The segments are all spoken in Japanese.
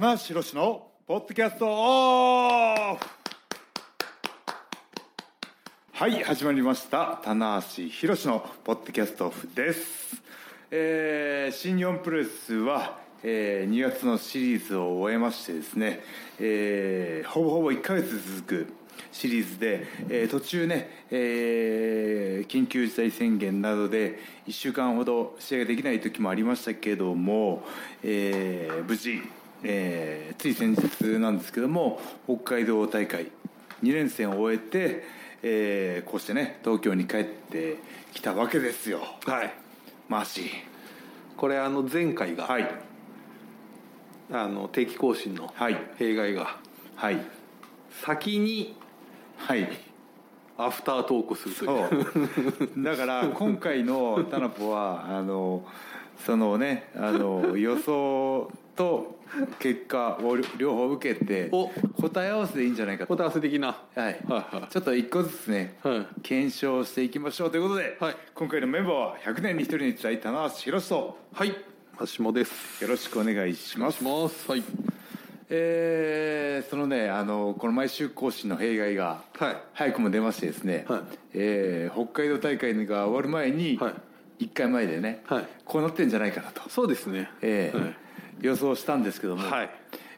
棚橋宏のポッドキャストオフ。はい始まりました。棚橋宏のポッドキャストオフです、えー新日本プロレスは、えー2月のシリーズを終えましてですね、えーほぼほぼ1ヶ月続くシリーズで、えー途中ね、えー緊急事態宣言などで1週間ほど試合ができない時もありましたけども、えー無事、えーつい先日なんですけども北海道大会2連戦を終えて、えーこうしてね東京に帰ってきたわけですよ。はい。マーシー。これあの前回が、はい。あの定期更新のはい。弊害がはい。先にはい。アフタートークするという。そう。だから今回のタナポはあのそのねあの予想と結果を両方受けてお。答え合わせでいいんじゃないかと、答え合わせ的な。はい。はいはい。ちょっと一個ずつね、はい。検証していきましょうということで、はい。今回のメンバーは100年に一人に伝え棚橋宏とはい。橋下です。よろしくお願いします。します。はい。えーそのねあのこの毎週更新の弊害がはい。早くも出ましてですね、はい。えー北海道大会が終わる前に、はい。1回前でね、はい。こうなってんじゃないかなと、そうですね。えーはい予想したんですけども、はい。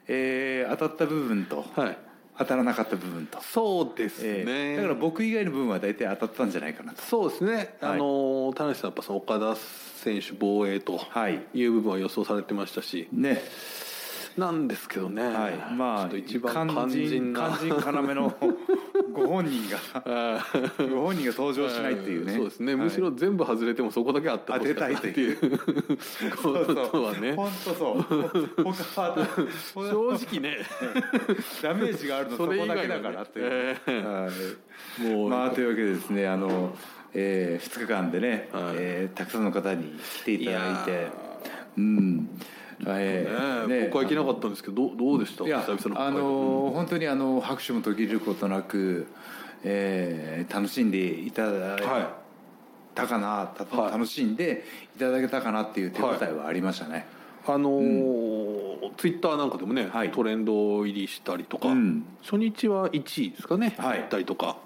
えー当たった部分と、はい。当たらなかった部分と、そうですえね、ーだから僕以外の部分は大体当たったんじゃないかなと。そうですね、はい。あの田無さんやっぱその岡田選手防衛とはい。いう部分は予想されてましたし、ねなんですけどね、はい。まあ一番肝心な。肝心要の ご本人がご本人が登場しないっていうね、そうですね、はい。むしろ全部外れてもそこだけあってたいというこそう。とはね。本当そう。他は 正直ね。ダメージがあるのそこだけだからという、えはい。もう、まあというわけでですねあの、え2日間でね、はい。えーたくさんの方に来ていただいて。うんえーね僕は行けなかったんですけどどうでした？いや久々のあの本当にあの拍手も途切れることなく、えー楽しんでいただいはたかな、たはい。楽しんでいただけたかなっていう手応えはありましたね、あのーツイッターなんかでもね、はい。トレンド入りしたりとか、うん。初日は1位ですかね、はい。行ったりとか。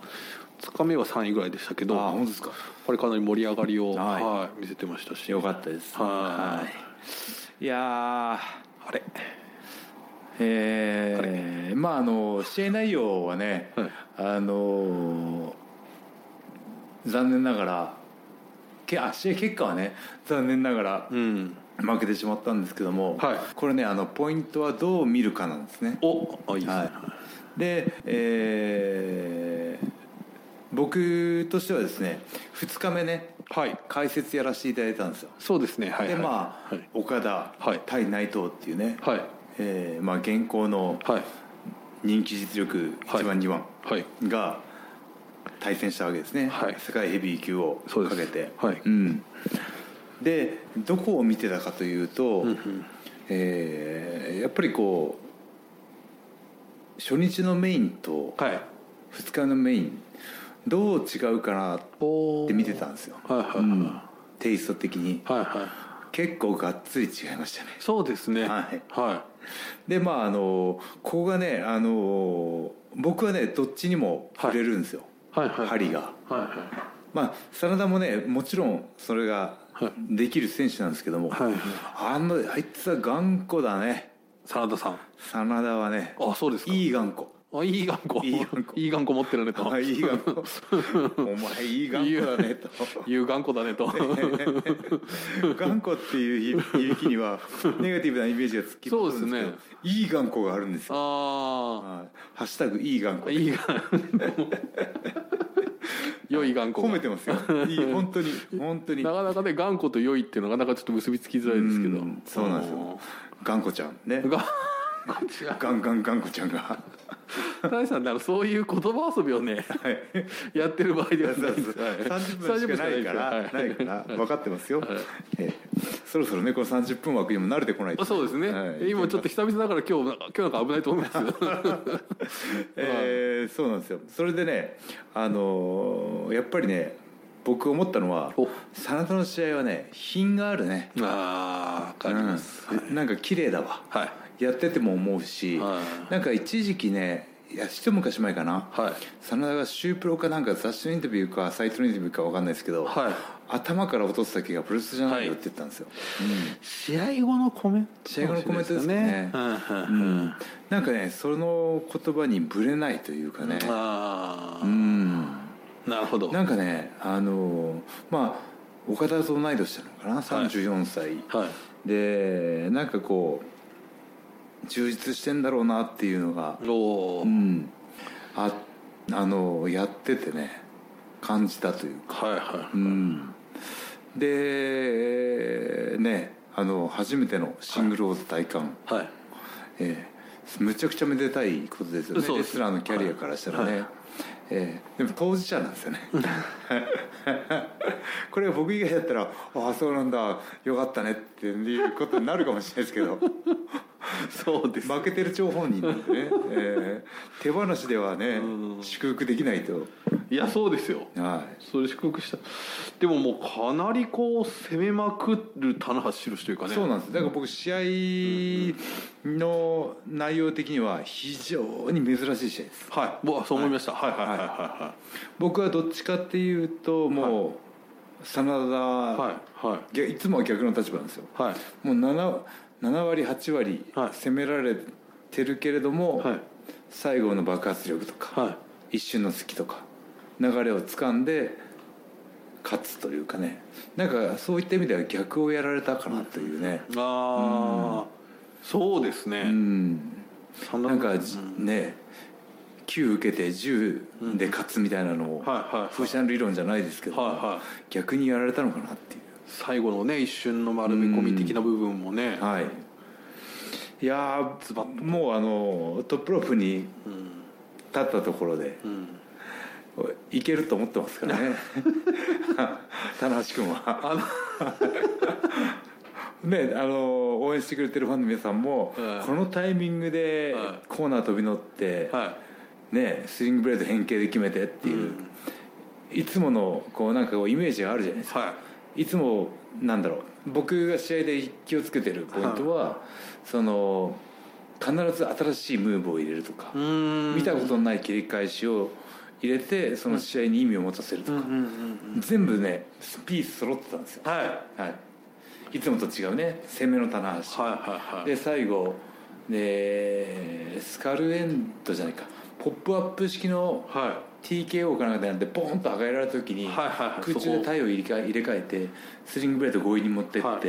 2日目は3位ぐらいでしたけどああ本当ですか。これかなり盛り上がりを、はい。はい見せてましたし。よかったです。はいいやーあれ。えーまああの試合内容はね、はいあの残念ながらけあ試合結果はね残念ながらうん。負けてしまったんですけども、はい。これねあのポイントはどう見るかなんですね。おあいいですね、はい。で、えー僕としてはですね2日目ねはい。解説やらせていただいたんですよ。そうですね。はいではい。まあ、はい。岡田はい。対内藤っていうね、はい。えーまあ、現行のはい。人気実力はい。1番2番はい。が対戦したわけですね、はい。世界ヘビー級をかけて。はい。うん、でどこを見てたかというと、うんうん。えーやっぱりこう初日のメインとはい。2日のメインどう違うかなっおて見てたんですよ、はいはいはい、うん。テイスト的に。はいはい。結構がっつり違いましたね。そうですね。はい。はでまああのここがねあの僕はねどっちにも触れるんですよ、い。はいはい。針が。はいはい。まあ真田もねもちろんそれがはい。できる選手なんですけども、はいはい。あのあいつは頑固だね。真田さん。真田はね。あそうですか。いい頑固あいい頑固。いい頑固。いい頑固持ってるねとあいい頑固。お前いい頑固だねと。いう頑固だねと。頑固っていう響きにはネガティブなイメージがつきそうですね。いい頑固があるんですよ。あはい。ハッシュタグいい頑固あいい頑 良い頑固が。褒めてますよ。いい本当に本当に。なかなかね頑固と良いっていうのがなかなかちょっと結びつきづらいですけど。うんそうなんですよ。頑固ちゃんね。がこっちがガンガン頑固ちゃんが。大さんならそういう言葉遊びをねはい。やってる場合ではないですはい。30分しかないから30分ないから分かってますよ、ええ。そろそろねこの30分枠にも慣れてこないと。あそうですね、はい。今ちょっと久々だから今日今日なんか危ないと思いますけど えーそうなんですよ。それでねあのーやっぱりね僕思ったのはお。真田の試合はね品があるね。ああ分かります、うん。なんか綺麗だわ。はいやってても思うし、はい。なんか一時期ねいや一昔前かな、はい。真田がシュープロかなんか雑誌のインタビューかサイトのインタビューか分かんないですけど、はい。頭から落とす先がプロレスじゃないよって言ったんですよ、試合後のコメント試合後のコメントですね。うんうんううん。んなんかねその言葉にぶれないというかね。ああうん。なるほど。なんかねあのまあ岡田と同い年なのかな。34歳、はい。でなんかこう充実してんだろうなっていうのがうん。ああのやっててね感じたというか。はいはうん。でねあの初めてのシングルオーズ体感、いはい。ええ。むちゃくちゃめでたいことですよね。レスラーのキャリアからしたらね、はいええ。でも当事者なんですよね。これが僕以外だったら「ああそうなんだ。よかったね」っていうことになるかもしれないですけど。そうです負けてる張本人なんでね、ええ。手放しではねうん。祝福できないと。いやそうですよ。はい。それ祝福した。でももうかなりこう攻めまくる棚橋宏というかね。そうなんです。だから僕試合の内容的には非常に珍しい試合です。はい。僕はそう思いました、はい、はい。はい。はい。は僕はどっちかっていうともう真田、いはい。はい。いつもは逆の立場なんですよ。はい。もう 7, 7割8割はい。攻められてるけれども、はい。最後の爆発力とか、はい。一瞬の隙とか流れを掴んで勝つというかね。なんかそういった意味では逆をやられたかなというね。ああそうですね、うん。ななんかうん。ね9受けて10で勝つみたいなのをはいはい風車の理論じゃないですけど、はいはい。逆にやられたのかなっていう。最後のね一瞬の丸め込み的な部分もね、はい。いやーもうあのトップロープにうん立ったところでうん。いけると思ってますからね。棚橋君は。あのねあの応援してくれてるファンの皆さんも、はい。このタイミングではい。コーナー飛び乗って、はねスリングブレード変形で決めてっていう、いつものこうなんかこうイメージがあるじゃないですか、、はい。つもなんだろう僕が試合で気をつけてるポイントは、その必ず新しいムーブを入れるとか、いうん。見たことのない切り返しを入れてその試合に意味を持たせるとか、うんうんうん全部ねピース揃ってたんですよ、はい。はい、いつもと違うね攻めの棚橋、はいはいはい。で最後でスカルエンドじゃないか。ポップアップ式のは TKO かなんかでなんでボーンと上げられた時に空中で体を入れ替え入れ替えてスリングブレード強引に持ってって、はい。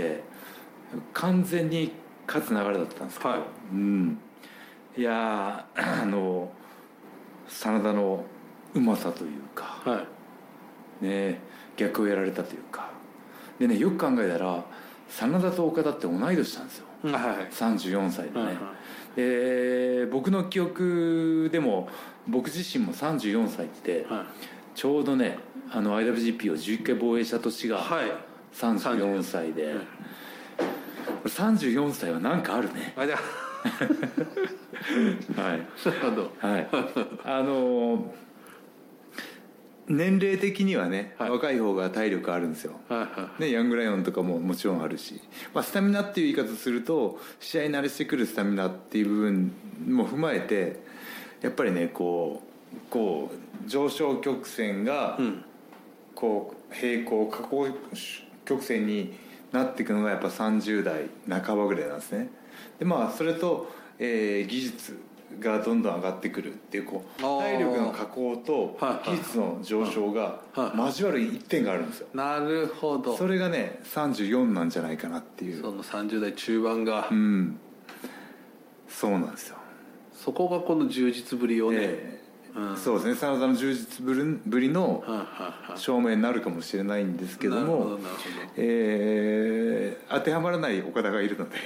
完全に勝つ流れだったんですけど、はい。うん、いやー あの真田のうまさというか。いはい。ね逆をやられたというか。でねよく考えたら真田と岡田って同い年なんですよ。はいはい。34歳でね、はいはいで僕の記憶でも僕自身も34歳ってはい。ちょうどねあの IWGP を11回防衛した年がはい。34歳で、これ34歳は何かあるね。あじゃ はい。あ なるほど。はい。あの年齢的にはね、はい。若い方が体力あるんですよ。はいはいね、ヤングライオンとかももちろんあるし、まあ、スタミナっていう言い方すると試合慣れしてくるスタミナっていう部分も踏まえてやっぱりねこうこう上昇曲線がうん。こう平行下降曲線になっていくのがやっぱ30代半ばぐらいなんですね。でまあそれと、えー技術がどんどん上がってくるっていうこう体力の下降と技術の上昇がはい。交わる一点があるんですよ。なるほど。それがね34なんじゃないかなっていう。その30代中盤が、うん。そうなんですよ、そこがこの充実ぶりをね、ええ。うん。そうですね。真田の充実ぶりの証明になるかもしれないんですけどもえー当てはまらない岡田がいるので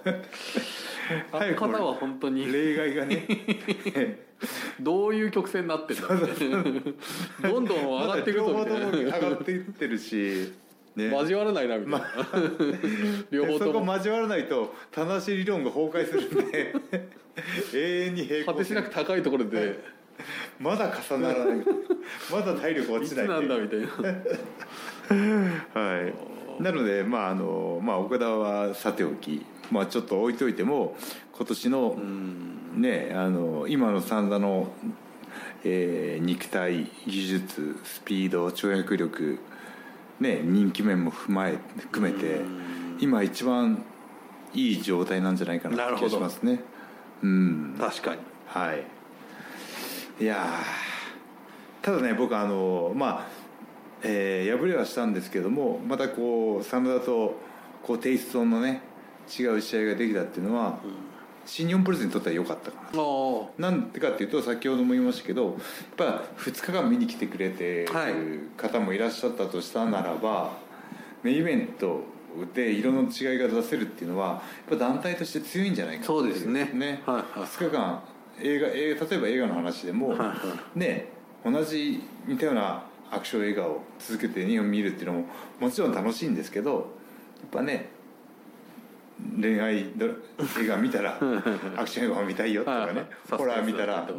方は本当に。例外がね。どういう曲線になってるんだどんどん上がっていくぞみたいな。まだ両方とも上がっていってるし、ね、交わらないなみたいな、両方そことも交わらないと棚橋理論が崩壊するんで。永遠に平行果てしなく高いところで。まだ重ならない。まだ体力落ちない。なんだみたいな。はい。なのでまああの、まあ、岡田はさておきまあちょっと置いといても今年のねあの今の三田の、えー肉体技術スピード跳躍力ね人気面も踏まえ含めて今一番いい状態なんじゃないかなって気がしますね。うん。確かに。はい。いやー。ただね僕あのまあ、えー敗れはしたんですけどもまたこう真田とこうテイストのね違う試合ができたっていうのは、新日本プロレスにとっては良かったかな。なんでかっていうと先ほども言いましたけどやっぱ2日間見に来てくれてはい。る方もいらっしゃったとしたならば、メインイベントで色の違いが出せるっていうのはやっぱ団体として強いんじゃないかそうですね。ね、はいはい。2日間映画映画例えば映画の話でも、はいはね同じ似たようなアクション映画を続けて2本見るっていうのももちろん楽しいんですけどやっぱね恋愛映画見たらアクション映画を見たいよとかねホラー見たら、ね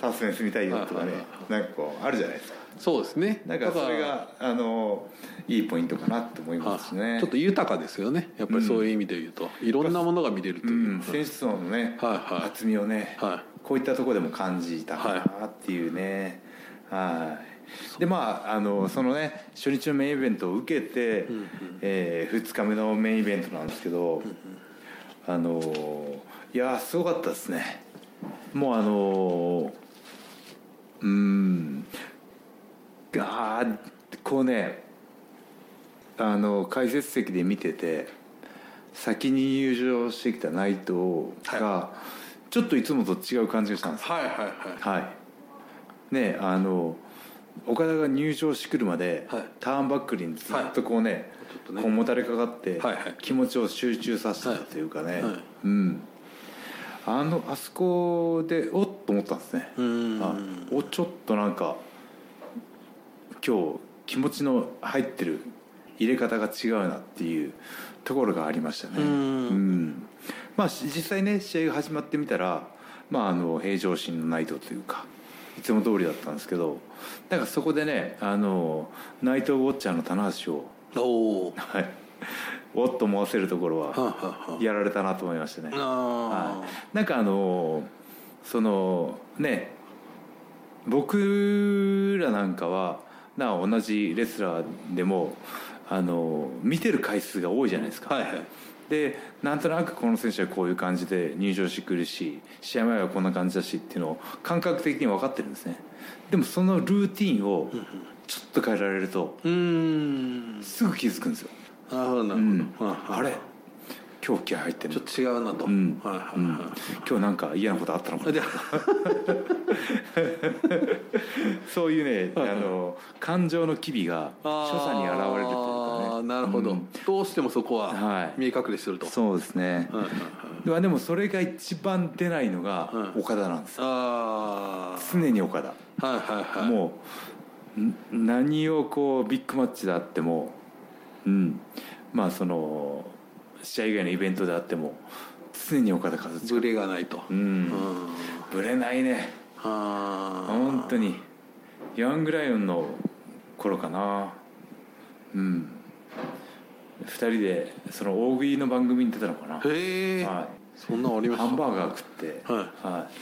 サスペンス見たいよとかねなんかこうあるじゃないですか。そうですね。なんかそれだがあのいいポイントかなと思いらますね。ちょっと豊かですよね。やっぱりそういう意味で言うと、いろんなものが見れるとう。いう、ん、選手層のね、はいはい。厚みをね、はこういったところでも感じたかなっていうね。はいでまああのそのね初日のメインイベントを受けて、え2日目のメインイベントなんですけど、あのいやすごかったですね。もうあのうんあーこうねあの解説席で見てて先に入場してきた内藤が、ちょっといつもと違う感じがしたんですよ。はいはいはい。はい。ねあの岡田が入場してくるまで、はい。ターンバックにずっとこうね,、ちょっとね。こうもたれかかって、はいはい。気持ちを集中させてたというかね、はい。はい。うん。あのあそこでおっと思ったんですね。おちょっとなんか今日気持ちの入ってる入れ方が違うなっていうところがありましたね。うん。うん。まあし実際ね試合が始まってみたらまああの平常心の内藤というかいつも通りだったんですけどなんかそこでねあの内藤ウォッチャーの棚橋をおおはい。おっと思わせるところはやられたなと思いましたね。はい、なんかあのそのね僕らなんかはな同じレスラーでもあの見てる回数が多いじゃないですか、はいはい。でなんとなくこの選手はこういう感じで入場してくるし試合前はこんな感じだしっていうのを感覚的に分かってるんですね。でもそのルーティンをちょっと変えられるとすぐ気づくんですよ、なるほどなるうんほど、はいはいあれ？今日気合入ってる。ちょっと違うなと、うん。はいはいうん。はい今日なんか嫌なことあったのかな。で そういうねあの感情の機微が所作に現れるというかね。なるほど、うん。どうしてもそこははい。見え隠れしてると、そうですね。はいはいはい。まあでもそれが一番出ないのがうん岡田なんです。よあ常に岡田あはいはいはい。もうん何をこうビッグマッチであってもうん。まあその試合以外のイベントであっても常に岡田和親ブレがないと。ううん。んぶれないね。ああ本当に。ヤングライオンの頃かな。うん。2人でその大食いの番組に出たのかな、へえ、はそんなのありい、ました？ハンバーガー食って、はい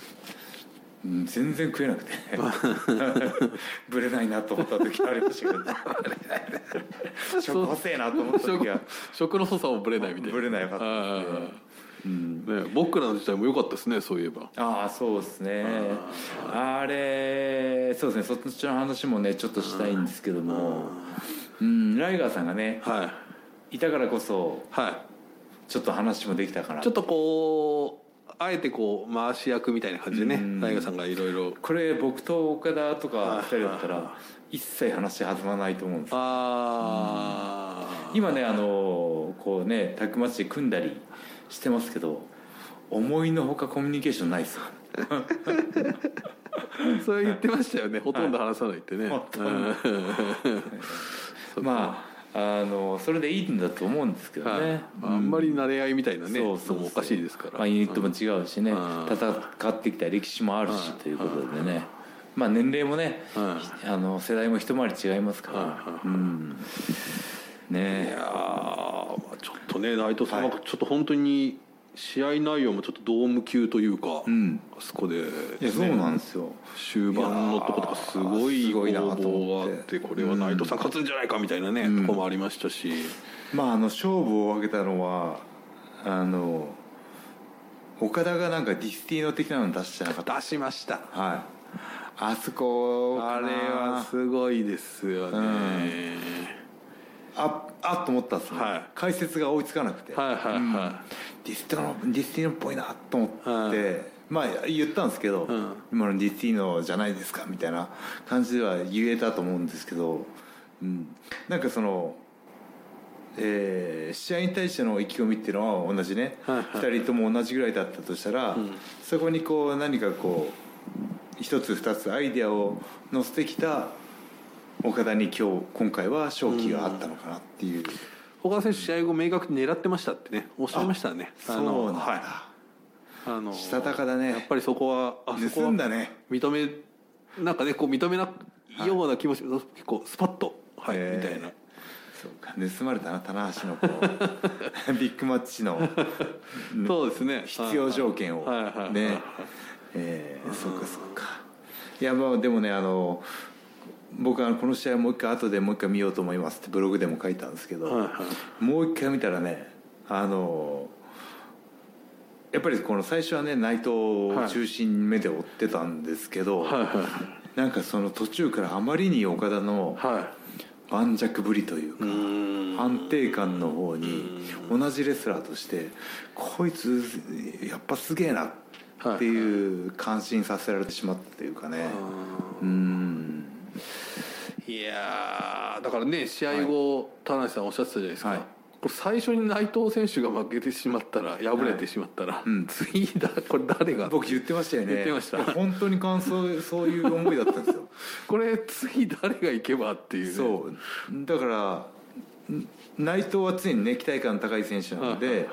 うん全然食えなくて。ぶれないなと思った時ありましたけど。食細えなと思った時は。食の粗さもブレないみたいな。ぶれないよかったうん。ね、僕らの時代も良かったですねそういえば。ああそうですね。あれそうですね。そっちの話もねちょっとしたいんですけども。うんライガーさんがねはい。いたからこそはちょっと話もできたかないちょっとこうあえてこう回し役みたいな感じでねうん。大河さんがいろいろ。これ僕と岡田とか2人だったはいら一切話弾まないと思うんですああ今ねあのこうねタッグマッチで組んだりしてますけど思いのほかコミュニケーションないです。よ それ言ってましたよね。ほとんど話さないってね、ほとんど。うん。まああのそれでいいんだと思うんですけどはい。ね、あんまり慣れ合いみたいなねそうそうおかしいですから、まあ、ユニットも違うしね。うん戦ってきた歴史もあるしうんということでね。まあ年齢もねうんあの世代も一回り違いますから。うん。いねやーまあちょっとね内藤さんははい。ちょっと本当に試合内容もちょっとドーム級というか、うん。あそこで、いやそうなんですよ。終盤のとことかすごい攻防ってがあってこれは内藤さん勝つんじゃないかみたいなね、うん。とこもありましたし、まああの勝負を分けたのはあの岡田がなんかデスティーノ的なの出してなかった。出しました。はい。あそこあれはすごいですよね、ああっと思ったんですね、はい。解説が追いつかなくて、はいはいはい。うんディスティーノディスティーノっぽいなと思って、はいまあ言ったんですけど、うん。今のデスティーノじゃないですかみたいな感じでは言えたと思うんですけど、うん、なんかその、えー試合に対しての意気込みっていうのは同じね、はいはい。2人とも同じぐらいだったとしたら、ん。そこにこう何かこう一つ二つアイデアを乗せてきた岡田に今日今回は勝機があったのかなっていう、岡田選手試合後明確に狙ってましたってねおっしゃいましたね。あのはい。あのしたたかだね。やっぱりそこはあそこは盗んだね。認めなんかねこう認めないような気持ち、結構スパッとはい、みたいな。そうか。盗まれたな棚橋のこう ビッグマッチの そうですね。必要条件を。ね。えーそうかそうか。いやまあでもねあの僕はこの試合もう一回後でもう一回見ようと思いますってブログでも書いたんですけど、はいはい。もう一回見たらねあのやっぱりこの最初はね内藤を中心目で追ってたんですけど、はい。はいなんかその途中からあまりに岡田のは盤石ぶりというかい、うーん。安定感の方に同じレスラーとしてこいつやっぱすげえなっていう感心させられてしまったというかね。うんいやーだからね試合後、田中さんおっしゃってたじゃないですか、はい。これ最初に内藤選手が負けてしまったら敗れてしまったら、うん。次だこれ誰が？僕言ってましたよね。言ってました。いや本当に感想そういう思いだったんですよ。これ次誰が行けばっていう、ね、そう。だからん内藤は常にね期待感高い選手なので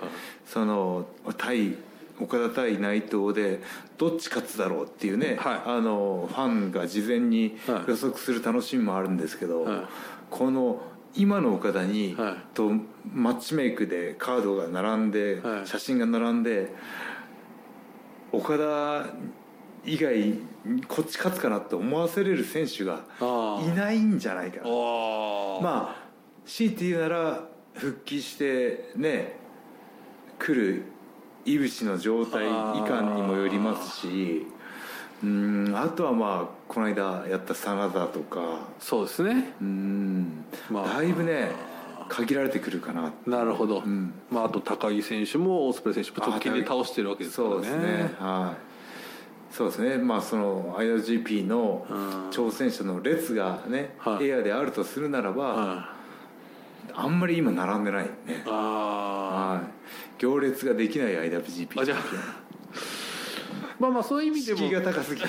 その対岡田対内藤でどっち勝つだろうっていうね、はい。あのファンが事前にはい。予測する楽しみもあるんですけど、はい。この今の岡田に、はい。とマッチメイクでカードが並んで、はい。写真が並んで岡田以外こっち勝つかなって思わせれる選手があいないんじゃないかな。あまあ強いて言うなら復帰してね来る井口の状態いかんにもよりますしうんあとはまあこの間やった真田とか。そうですね。うん、まあ。だいぶね限られてくるかな。なるほど、ん。まあ、あと高木選手もオースプレイ選手も直近で倒してるわけですからね。そうですね。はい。そうですね。まあその IWGP のうん。挑戦者の列がね、はい。エアであるとするならば、はあんまり今並んでないね。はい、行列ができない IWGP あじゃあ。まあまあそういう意味でも。敷居が高すぎて。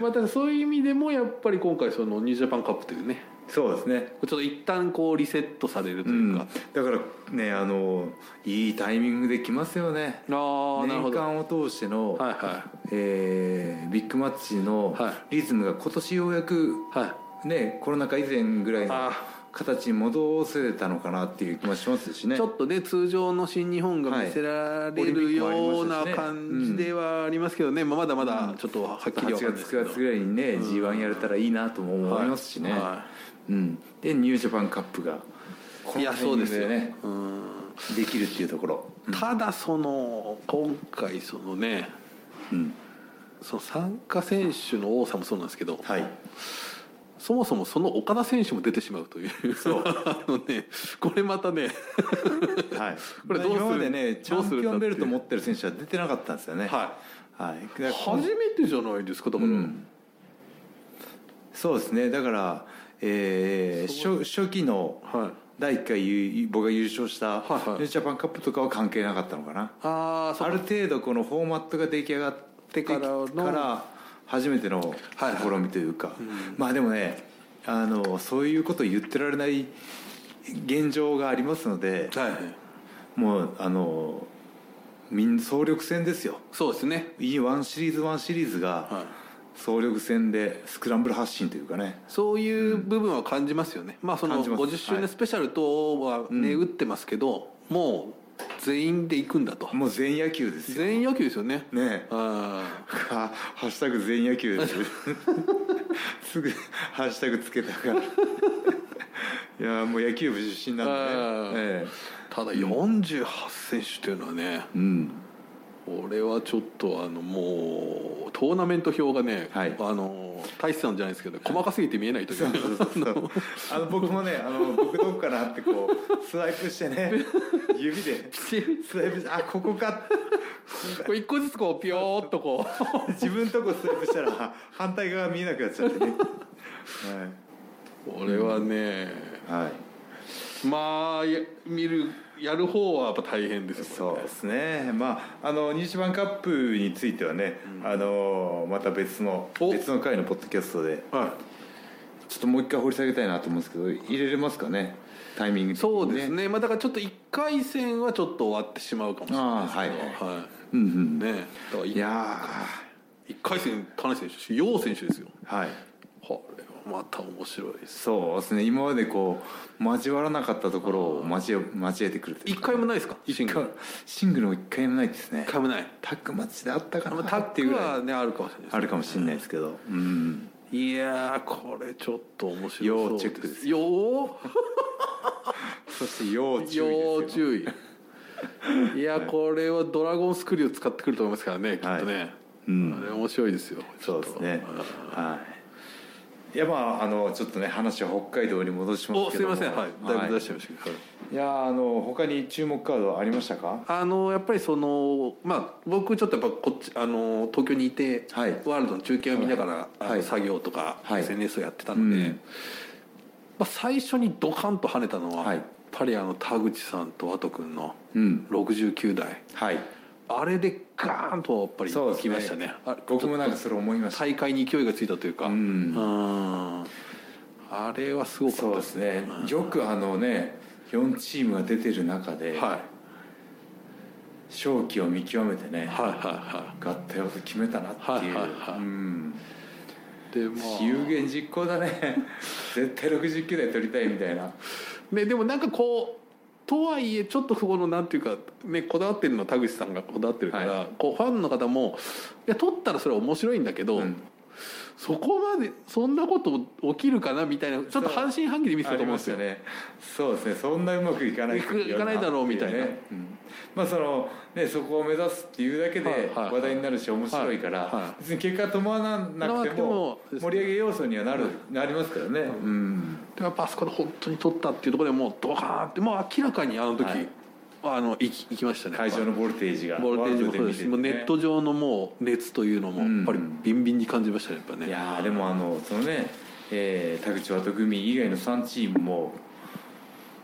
まあだからそういう意味でもやっぱり今回そのニュージャパンカップというね。そうですね。ちょっと一旦こうリセットされるとう、いうん。か、だからねあのいいタイミングで来ますよね。ああなるほ年ど間を通しての、はいはえービッグマッチのはリズムが今年ようやくいはい。ねコロナ禍以前ぐらいのあ形に戻せたのかなっていう気もしますしね。ちょっとね通常の新日本が見せられるような感じではありますけどね、まあ、まだまだちょっとはっきり8わかんないです月けど。9月ぐらいにね g 1やれたらいいなとも思いますしね、はうん、でニュージャパンカップがこいやのタイミングそうですよねうん。できるっていうところ、ただその今回そのねうん、その参加選手の多さもそうなんですけど、はいそもそもその岡田選手も出てしまうという。そう。あのねこれまたね。はい、これどうする？今までねチャンピオンベルト持ってる選手は出てなかったんですよね。ははい、いだから初めてじゃないですかだから、うん。そうですね。だから、えー初初期のはい。第1回ゆ僕が優勝したジャパンカップとかは関係なかったのかな、あああそうる程度このフォーマットが出来上がってからのから初めてのはいはい。試みというか、うん。まあでもねあのそういうことを言ってられない現状がありますのではいはい。もうあのみん総力戦ですよ。そうですね。E1 シリーズ1シリーズがはい。総力戦でスクランブル発進というかね。そういう部分は感じますよね、まあその感じます。50周はい年スペシャルとはね、うん。打ってますけども全員で行くんだと。もう全野球ですよ。全員野球ですよね。ねあはハッシュタグ全野球です。すぐハッシュタグつけたから。いやもう野球部出身なんでね。あー、えただ48選手というのはねえうん俺はちょっとあのもうトーナメント表がね、はい。あの大志さんじゃないですけど細かすぎて見えないという。そうそうそうあの僕もねあの僕どこかなってこうスワイプしてね 指でスワイプしてあここか。一個ずつこうピヨーっとこう。自分とこスワイプしたら反対側見えなくなっちゃってね。俺はね、はい、はい。まあや見るやる方はやっぱ大変ですよそう。ですね、まあ、あの西版カップについてはね、あのまた別のお。別の回のポッドキャストではちょっともう一回掘り下げたいなと思うんですけど入れれますかね？タイミングい、的にそうですね。まあだからちょっと1回戦はちょっと終わってしまうかもしれないですけど。はい。はうんうん。いねいや1回戦田中選手楊選手ですよ。ーはい。これはまた面白いですそうですね。今までこう交わらなかったところを交え交えてくるという1回もないですか？シングル。かシングルも一回もないですね。1回もない。タッグマッチであったかなまあタッグっていうぐらいはねあるかもしれないですあるかもしれないですけど。うん。いやーこれちょっと面白そう要チェックです要？そして要注意ですよ。要注意。いやこれはドラゴンスクリュー使ってくると思いますからねきっとね、はい。うん。あれ面白いですよ。そうですね。はいいやまああのちょっとね話は北海道に戻しますけども。おすいません。はい。だい。ぶ出しちゃい。ましたけど、いやあの他に注目カードありましたか？あのやっぱりそのまあ僕ちょっとやっぱこっちあの東京にいて、はい。ワールドの中継を見ながら、はい。作業とか、はい。SNS をやってたので、うん。まあ、最初にドカンと跳ねたのは、はい。やっぱりあの田口さんとワト君のうん。69代。はいあれでガーンとやっぱりきましたね。あ僕もなんかそれ思いました。大会に勢いがついたというか。うん。うん。あれはすごかったそうですね。よくあのね4チームが出てる中ではい。勝機を見極めてねはいはいは合体を決めたなっていう。はいはいはい。うん。いでまあ。有言実行だね。絶対69台取りたいみたいな。ね、でもなんかこうとはいえちょっとそこのなんていうか、ね、こだわってるのは田口さんがこだわってるから、はこうファンの方もいや取ったらそれは面白いんだけど、うん。そこまでそんなこと起きるかなみたいなちょっと半信半疑で見てたと思うんですよ。ね。そうですね。そんなうまくいかないいかないだろうみたいな。ねうん。まあそのねそこを目指すっていうだけで話題になるし面白いから、はいはい。別に結果伴わなくてなくてもも盛り上げ要素にはなる、なりますからね、うん。でやっぱあそこで本当に取ったっていうところでもうドカーンってもう明らかにあの時、はい。あの行き行きましたね。会場のボルテージが。ボルテージもそうです。し、もうネット上上のもう熱というのもやっぱりビンビンに感じましたねやっぱね。いやーでもあのそのね、えー田口渡組以外の3チームも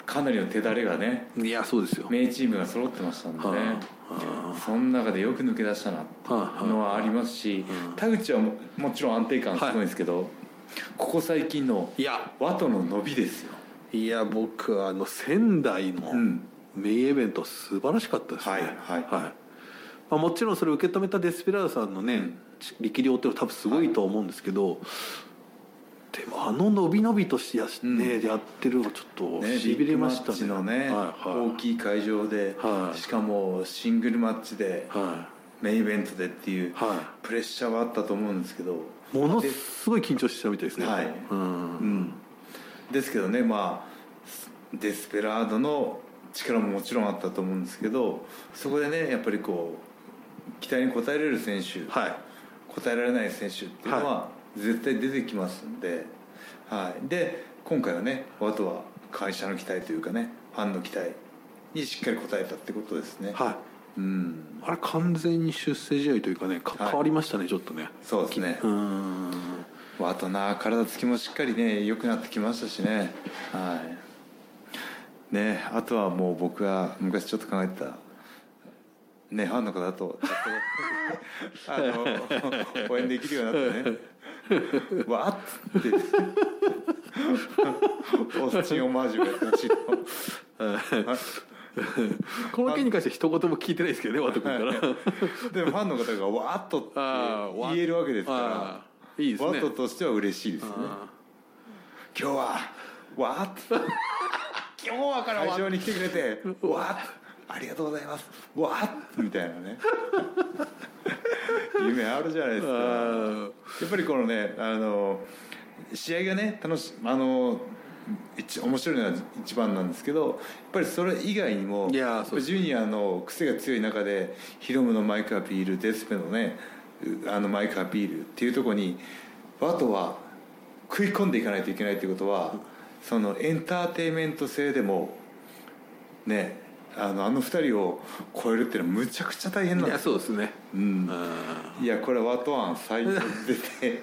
かなりの手だれがねいやそうですよ。名チームが揃ってましたんでね、はその中でよく抜け出したなっていうのはありますし、田口はももちろん安定感すごいんですけど、ここ最近のいや。ワトの伸びですよ、いや僕はあの仙台のうん。メインイベント素晴らしかったですね。はいはい。まあ、もちろんそれを受け止めたデスペラードさんのね、力量って多分すごいと思うんですけど、でもあの伸び伸びとしてやし、ねやってるのちょっとね、しびれましたね。ビッグマッチのね、はいはい。大きい会場で、はい。しかもシングルマッチで、はメインイベントでっていう、はプレッシャーはあったと思うんですけどい、ものすごい緊張してたみたいですね。はい。うん。うん、ですけどねまあデスペラードの力ももちろんあったと思うんですけどそこでねやっぱりこう期待に応えれる選手、はい。応えられない選手っていうのは絶対出てきますんで、はい、で今回はねあとは会社の期待というかねファンの期待にしっかり応えたってことですね、はいうん。あれ完全に出世試合というかね変わりましたねちょっとね。そうですね。うん。あとな体つきもしっかりね良くなってきましたしね。はい。ねあとはもう僕が昔ちょっと考えてたねファンの方だと あの応援できるようになってね。わっって オースチンオマージュがやってほしい。と この件に関して一言も聞いてないですけどねワト君から。でもファンの方がわっとって言えるわけですからいいですね。ワトとしては嬉しいですよね。あ今日はわっー 今日はから会場に来てくれてわっありがとうございます。わっみたいなね。夢あるじゃないですか。やっぱりこのねあの試合がね楽しあの一面白いのは一番なんですけどやっぱりそれ以外にもいややっぱそうジュニアの癖が強い中でヒロムのマイクアピールデスペのねうあのマイクアピールっていうところにワトは食い込んでいかないといけないということはそのエンターテインメント性でもねあのあの二人を超えるっていうのはむちゃくちゃ大変なんいやそうですね。うん。うんいやこれワト案最高出て。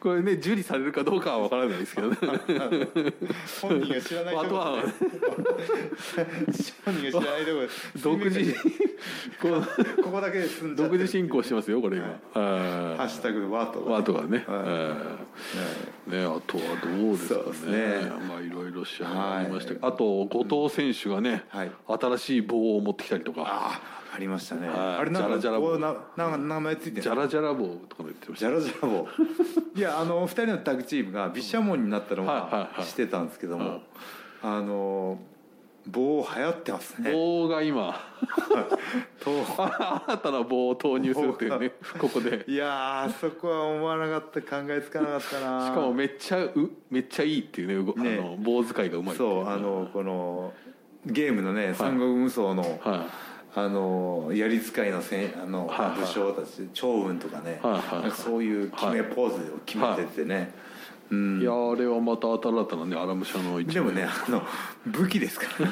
これね受理されるかどうかは分からないですけどね。本人が知らないところで本人が知らないところで独自こう。ここだけで済ん独自進行してますよこれ今。ハはッシュタグでワトワートがね。はい。ねあとはどうですかね。ね。まあいろいろ試合がありましたけど。あと後藤選手がねはい新しい棒を持ってきたりとか。ありましたね。はい。あれなんかジャラジャラ棒。ななんか名前ついてる。ジャラジャラ棒とかも言ってました。ジャラジャラ棒。いやあの二人のタッグチームがビッシャモンになったのはしてたんですけどはい。もあの棒流行ってますね。棒が今。と 新たな棒を投入するっていうね。ここで。いやそこは思わなかった。考えつかなかったな。しかもめっちゃうめっちゃいいっていうねねあの棒使いがうまいそうあのこのゲームのね三国無双のはあの槍使いのせんあの武将たち趙雲とかねそういう決めポーズを決めててね。うい、ん。いやあれはまた新たなねアラム社の一でもねあの武器ですから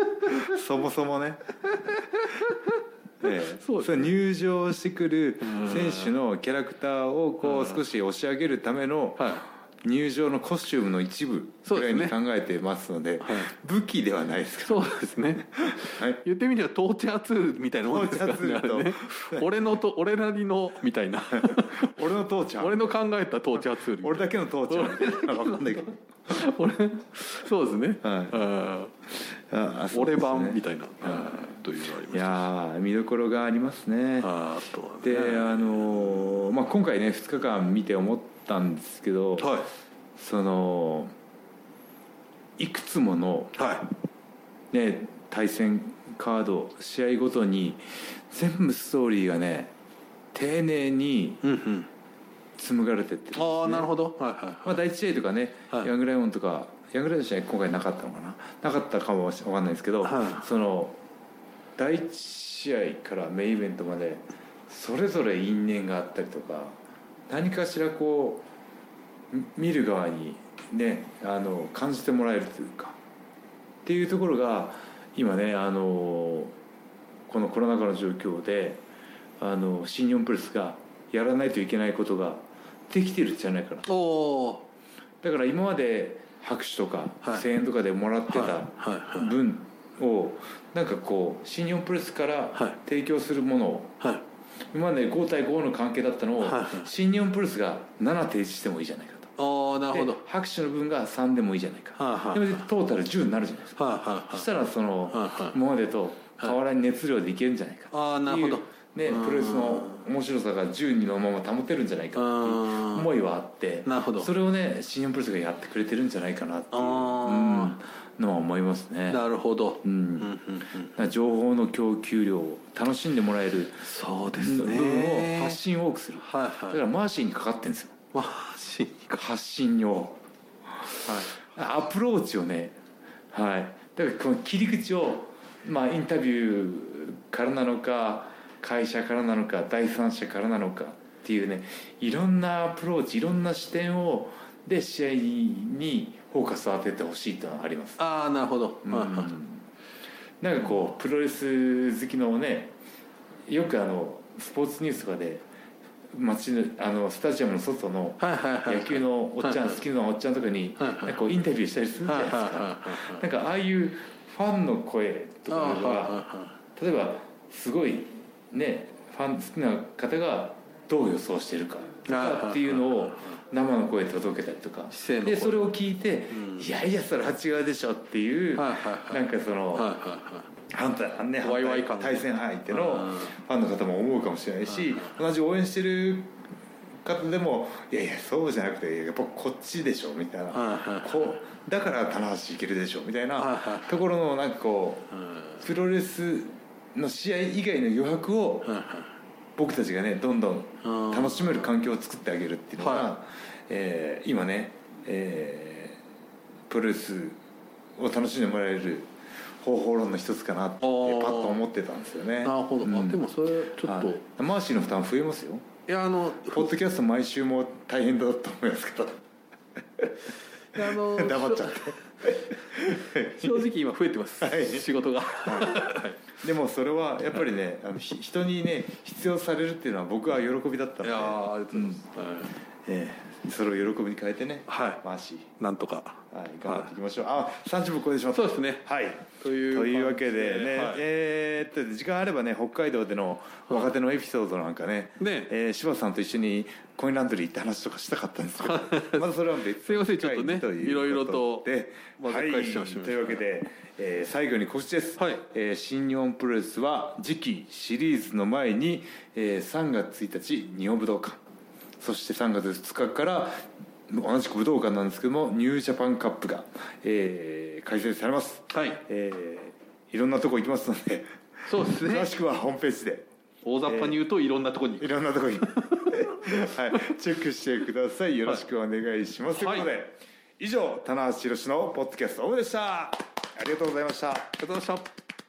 そもそもね。ええ。そうですれ入場してくる選手のキャラクターをこう少し押し上げるためのはい入場のコスチュームの一部ぐらいに考えてますのではい。武器ではないですか。そうですね。ら、はい、言ってみればトーチャーツールみたいなもんですからね。ね。俺のと俺なりのみたいな。俺の父ちゃん俺の考えたトーチャーツール俺だけの父ちゃん分かんないけど。俺そうですね、はい。あああそうですね俺版みたいな、というのがありまいしたやー見どころがありますね。ああとはね。であのーまあ、今回ね2日間見て思ったんですけど、はい。そのいくつもの、はい。ね、対戦カード試合ごとに全部ストーリーがね丁寧に紡がれてってああなるほど。はいはい。まあ、第一試合とかね、はい。ヤングライオンとかヤングライオンの試合今回なかったのかな？なかったかもわかんないですけど、はい。その第一試合からメインイベントまでそれぞれ因縁があったりとか何かしらこうみ見る側にねあの感じてもらえるというかっていうところが今ねあのこのコロナ禍の状況であの新日本プロレスがやらないといけないことができてるんじゃないかな。だから今まで拍手とかはい。声援とかでもらってた分をなんかこう新日本プロレスからはい。提供するものをはい。今まで5対5の関係だったのを新日本プロレスが7提示してもいいじゃないかと。ああなるほど。で拍手の分が3でもいいじゃないか。でトータル10になるじゃないですか。そしたらその今までと変わらに熱量でいけるんじゃないか。ああなるほどねプロレスの面白さが10のまま保てるんじゃないかっていう思いはあってなるほど。それをね新日本プロレスがやってくれてるんじゃないかなっていう、あうんのは思いますね。なるほど、うん。うんうんうん。だから情報の供給量を楽しんでもらえるそうです部分をね発信を多くする。はいはい。だからマーシーにかかってるんですよ。まあし発信を。アプローチをねはい。だからこの切り口をまあインタビューからなのか会社からなのか第三者からなのかっていうねいろんなアプローチいろんな視点をで試合にフォーカスを当ててほしいとはあります。ああなるほど、うん。なんかこうプロレス好きのねよくあのスポーツニュースとかで街のあのスタジアムの外の野球のおっちゃん、はい好きなおっちゃんとかに、なんかこうインタビューしたりするじゃないですか、なんかああいうファンの声とかがは例えばすごいねファン好きな方がどう予想してるかかっていうのを生の声で届けたりとか。でそれを聞いて、うん。いやいやそれは違うでしょっていう、なんかその、反対ねワイワイ感対戦相手のうんファンの方も思うかもしれないし同じ応援してる方でもいやいやそうじゃなくてやっぱこっちでしょみたいな、こうだから棚橋いけるでしょみたいなはいところのなんかこうん。うプロレスの試合以外の余白をはいはい。僕たちがねどんどうん。ん楽しめる環境を作ってあげるっていうのが、はえー今ね、えープロレスを楽しんでもらえる方法論の一つかなってパッと思ってたんですよね。なるほど、うん。あでもそれちょっと、はい。い、マーシーの負担増えますよ。やあのポッドキャスト毎週も大変だと思いますからいやあの 黙っちゃって。正直今増えてます、はい。仕事が、でもそれはやっぱりね あのひ人にね必要されるっていうのは僕は喜びだったので。いやーありがとうございます、ええそれを喜びに変えてね、はい。マーシーなんとか。はい、頑張っていきましょう。あ、三十分超えてしまった。そうですね。はい。というというわけでね、はい。えーっと時間あればね、北海道での若手のエピソードなんかね、ね。えー柴田さんと一緒にコインランドリー行って話とかしたかったんですけど、まずそれは別 すいませんちょっとねいろいろことで、まあはい、というわけで、えー最後に告知です。はい。えー新日本プロレスは次期シリーズの前に、えー3月1日日本武道館。そして3月2日から同じく武道館なんですけどもニュージャパンカップが、えー開催されます、はい。えーいろんなとこ行きますのでそうですね。詳しくはホームページで。大雑把に言うといろんなところに、いろんなとこに、はい、チェックしてください。よろしくお願いします、はい。ということで以上棚橋宏のポッドキャストオフでした。ありがとうございました。ありがとうございました